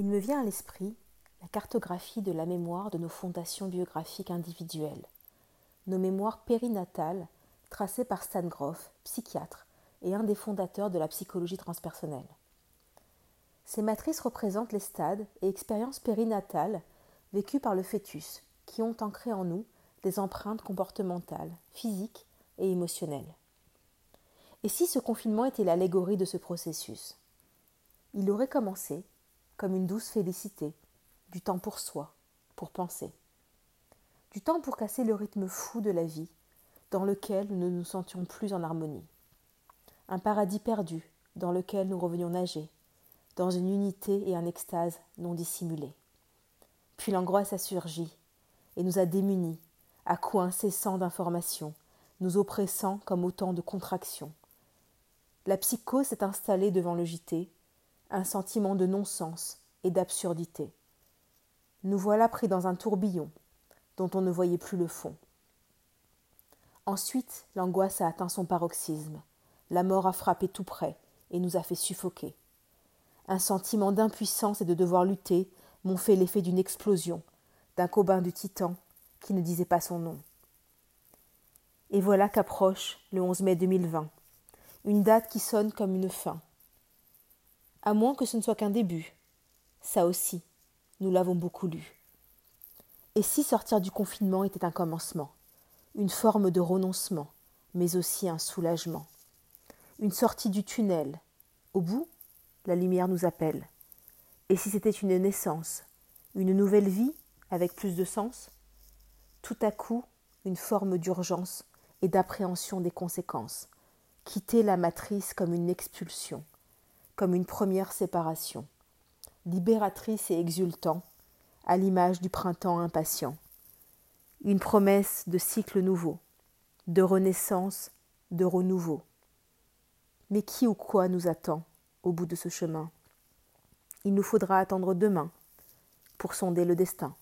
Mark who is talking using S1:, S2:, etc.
S1: Il me vient à l'esprit la cartographie de la mémoire de nos fondations biographiques individuelles, nos mémoires périnatales tracées par Stan Groff, psychiatre et un des fondateurs de la psychologie transpersonnelle. Ces matrices représentent les stades et expériences périnatales vécues par le fœtus qui ont ancré en nous des empreintes comportementales, physiques et émotionnelles. Et si ce confinement était l'allégorie de ce processus? Il aurait commencé comme une douce félicité, du temps pour soi, pour penser, du temps pour casser le rythme fou de la vie dans lequel nous ne nous sentions plus en harmonie, un paradis perdu dans lequel nous revenions nager, dans une unité et un extase non dissimulés. Puis l'angoisse a surgi et nous a démunis à coups incessants d'informations, nous oppressant comme autant de contractions. La psychose s'est installée devant le JT, un sentiment de non-sens et d'absurdité. Nous voilà pris dans un tourbillon dont on ne voyait plus le fond. Ensuite, l'angoisse a atteint son paroxysme. La mort a frappé tout près et nous a fait suffoquer. Un sentiment d'impuissance et de devoir lutter m'ont fait l'effet d'une explosion, d'un Cobin du Titan qui ne disait pas son nom. Et voilà qu'approche le 11 mai 2020, une date qui sonne comme une fin. À moins que ce ne soit qu'un début. Ça aussi, nous l'avons beaucoup lu. Et si sortir du confinement était un commencement, une forme de renoncement, mais aussi un soulagement, une sortie du tunnel, au bout, la lumière nous appelle. Et si c'était une naissance, une nouvelle vie avec plus de sens? Tout à coup, une forme d'urgence et d'appréhension des conséquences, quitter la matrice comme une expulsion, comme une première séparation, libératrice et exultant, à l'image du printemps impatient. Une promesse de cycle nouveau, de renaissance, de renouveau. Mais qui ou quoi nous attend au bout de ce chemin? Il nous faudra attendre demain pour sonder le destin.